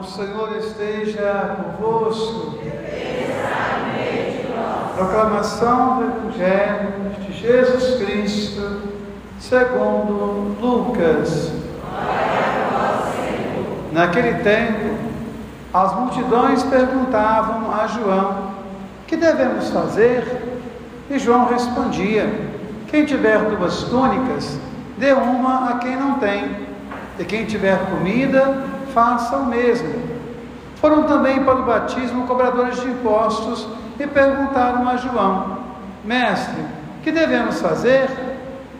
O Senhor esteja convosco. Proclamação do Evangelho de Jesus Cristo, segundo Lucas. Naquele tempo, as multidões perguntavam a João: Que devemos fazer? E João respondia: Quem tiver duas túnicas, dê uma a quem não tem, e quem tiver comida, faça o mesmo. Foram também para o batismo cobradores de impostos e perguntaram a João: Mestre, que devemos fazer?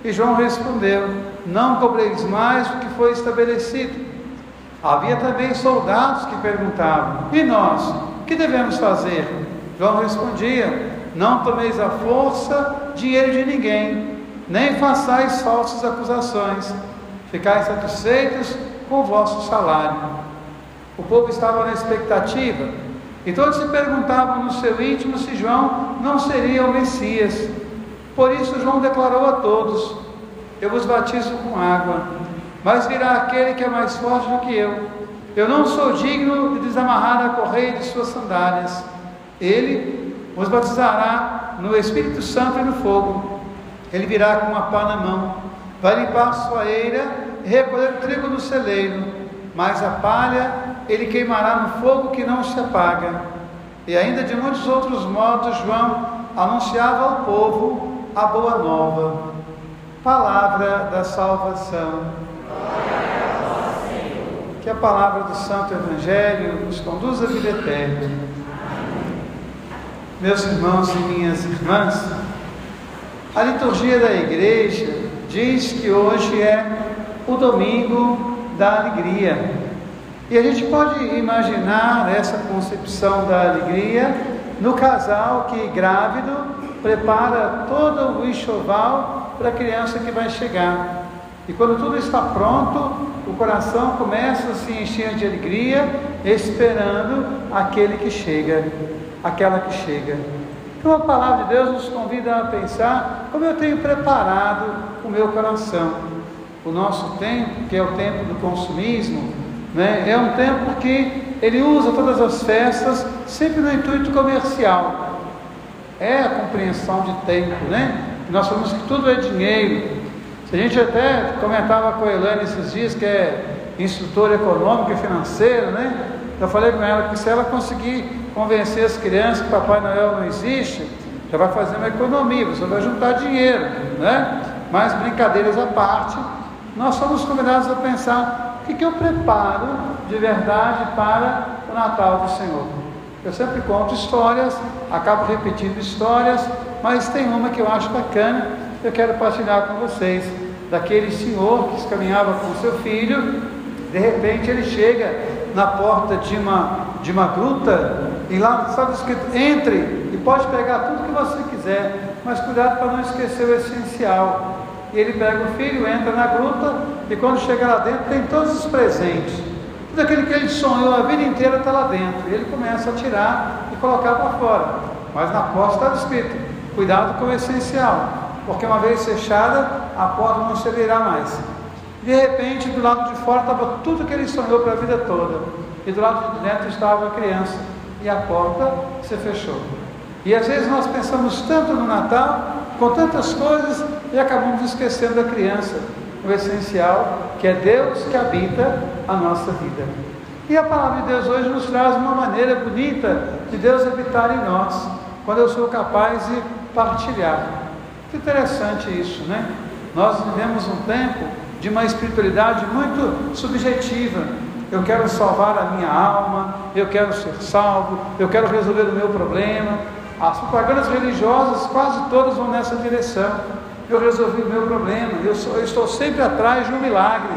E João respondeu: Não cobreis mais do que foi estabelecido. Havia também soldados que perguntavam: E nós, que devemos fazer? João respondia: Não tomeis a força dinheiro de ninguém, nem façais falsas acusações. Ficais satisfeitos com o vosso salário. O povo estava na expectativa e todos se perguntavam no seu íntimo se João não seria o Messias. Por isso, João declarou a todos: Eu vos batizo com água, mas virá aquele que é mais forte do que eu. Eu não sou digno de desamarrar a correia de suas sandálias. Ele vos batizará no Espírito Santo e no fogo. Ele virá com uma pá na mão, vai limpar sua eira e recolher o trigo no celeiro, mas a palha ele queimará no fogo que não se apaga. E ainda de muitos outros modos, João anunciava ao povo a boa nova. Palavra da salvação. Que a palavra do Santo Evangelho nos conduza à vida eterna. Meus irmãos e minhas irmãs, a liturgia da igreja diz que hoje é o domingo da alegria. E a gente pode imaginar essa concepção da alegria no casal que, grávido, prepara todo o enxoval para a criança que vai chegar. E quando tudo está pronto, o coração começa a se encher de alegria, esperando aquele que chega, aquela que chega. Então a palavra de Deus nos convida a pensar como eu tenho preparado o meu coração. O nosso tempo, que é o tempo do consumismo, né, é um tempo que ele usa todas as festas sempre no intuito comercial. É a compreensão de tempo, né? Nós falamos que tudo é dinheiro. A gente até comentava com a Elane esses dias, que é instrutora econômica e financeira, né? Eu falei com ela que se ela conseguir convencer as crianças que Papai Noel não existe, já vai fazer uma economia, você vai juntar dinheiro, né? Mas brincadeiras à parte, nós somos convidados a pensar o que, que eu preparo de verdade para o Natal do Senhor. Eu sempre conto histórias, acabo repetindo histórias, mas tem uma que eu acho bacana, eu quero partilhar com vocês, daquele senhor que caminhava com seu filho, de repente ele chega na porta de uma, de uma gruta e lá está escrito: entre e pode pegar tudo que você quiser, mas cuidado para não esquecer o essencial. E ele pega o filho, entra na gruta e quando chega lá dentro tem todos os presentes. Tudo aquilo que ele sonhou a vida inteira está lá dentro. E ele começa a tirar e colocar para fora. Mas na porta está escrito: cuidado com o essencial, porque uma vez fechada, a porta não se abrirá mais. De repente, do lado de fora estava tudo que ele sonhou para a vida toda, e do lado de dentro estava a criança, e a porta se fechou. E às vezes nós pensamos tanto no Natal, com tantas coisas, e acabamos esquecendo da criança, o essencial, que é Deus que habita a nossa vida. E a palavra de Deus hoje nos traz uma maneira bonita de Deus habitar em nós, quando eu sou capaz de partilhar. Que interessante isso, né? Nós vivemos um tempo de uma espiritualidade muito subjetiva. Eu quero salvar a minha alma, eu quero ser salvo, eu quero resolver o meu problema. As propagandas religiosas quase todas vão nessa direção. Eu resolvi o meu problema, eu, sou, eu estou sempre atrás de um milagre.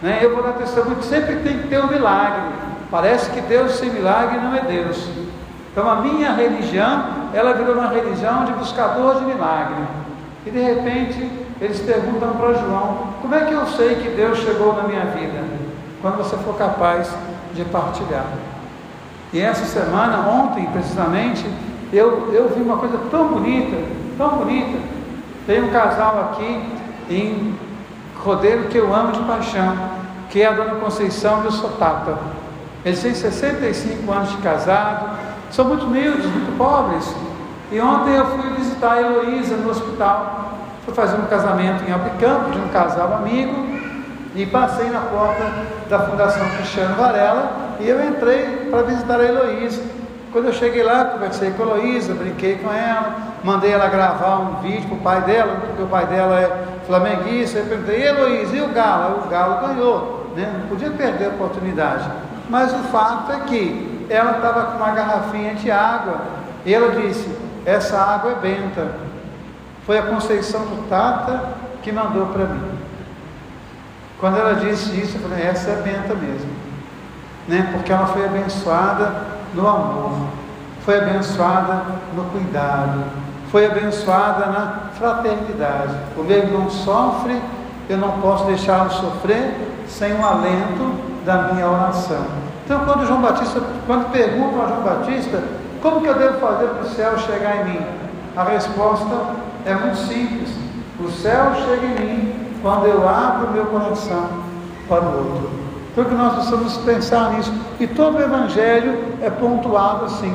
Né? Eu vou dar testemunho que sempre tem que ter um milagre. Parece que Deus sem milagre não é Deus. Então a minha religião, ela virou uma religião de buscador de milagre. E de repente eles perguntam para João: como é que eu sei que Deus chegou na minha vida? Quando você for capaz de partilhar. E essa semana, ontem precisamente, eu, eu vi uma coisa tão bonita, tão bonita. Tem um casal aqui em Rodeiro que eu amo de paixão, que é a Dona Conceição e o Sotata. Eles têm 65 anos de casado, são muito humildes, muito pobres. E ontem eu fui visitar a Heloísa no hospital. Fui fazer um casamento em Albicampo, de um casal amigo, e passei na porta da Fundação Cristiano Varela e eu entrei para visitar a Heloísa. Quando eu cheguei lá, conversei com a Heloísa, brinquei com ela, mandei ela gravar um vídeo para o pai dela, porque o pai dela é flamenguista. Eu perguntei, Heloísa, e o Galo? O Galo ganhou, né? não podia perder a oportunidade. Mas o fato é que ela estava com uma garrafinha de água e ela disse: Essa água é benta. Foi a Conceição do Tata que mandou para mim. Quando ela disse isso, eu falei: Essa é benta mesmo, né? porque ela foi abençoada no amor, foi abençoada no cuidado, foi abençoada na fraternidade. O meu irmão sofre, eu não posso deixá-lo sofrer sem o alento da minha oração. Então, quando João Batista, quando perguntam a João Batista, como que eu devo fazer para o céu chegar em mim? A resposta é muito simples: o céu chega em mim quando eu abro meu coração para o outro. Então que nós precisamos pensar nisso. E todo o Evangelho é pontuado assim.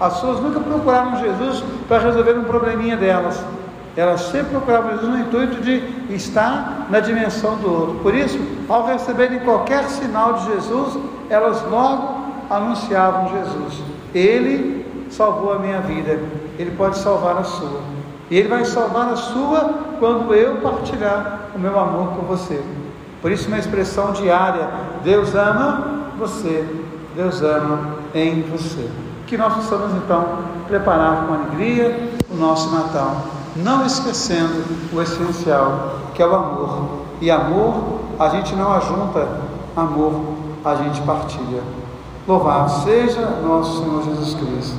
As pessoas nunca procuraram Jesus para resolver um probleminha delas. Elas sempre procuravam Jesus no intuito de estar na dimensão do outro. Por isso, ao receberem qualquer sinal de Jesus, elas logo anunciavam Jesus. Ele salvou a minha vida, ele pode salvar a sua. E ele vai salvar a sua quando eu partilhar o meu amor com você. Por isso, uma expressão diária: Deus ama você, Deus ama em você. Que nós possamos então preparar com alegria o nosso Natal, não esquecendo o essencial, que é o amor. E amor a gente não ajunta, amor a gente partilha. Louvado seja nosso Senhor Jesus Cristo.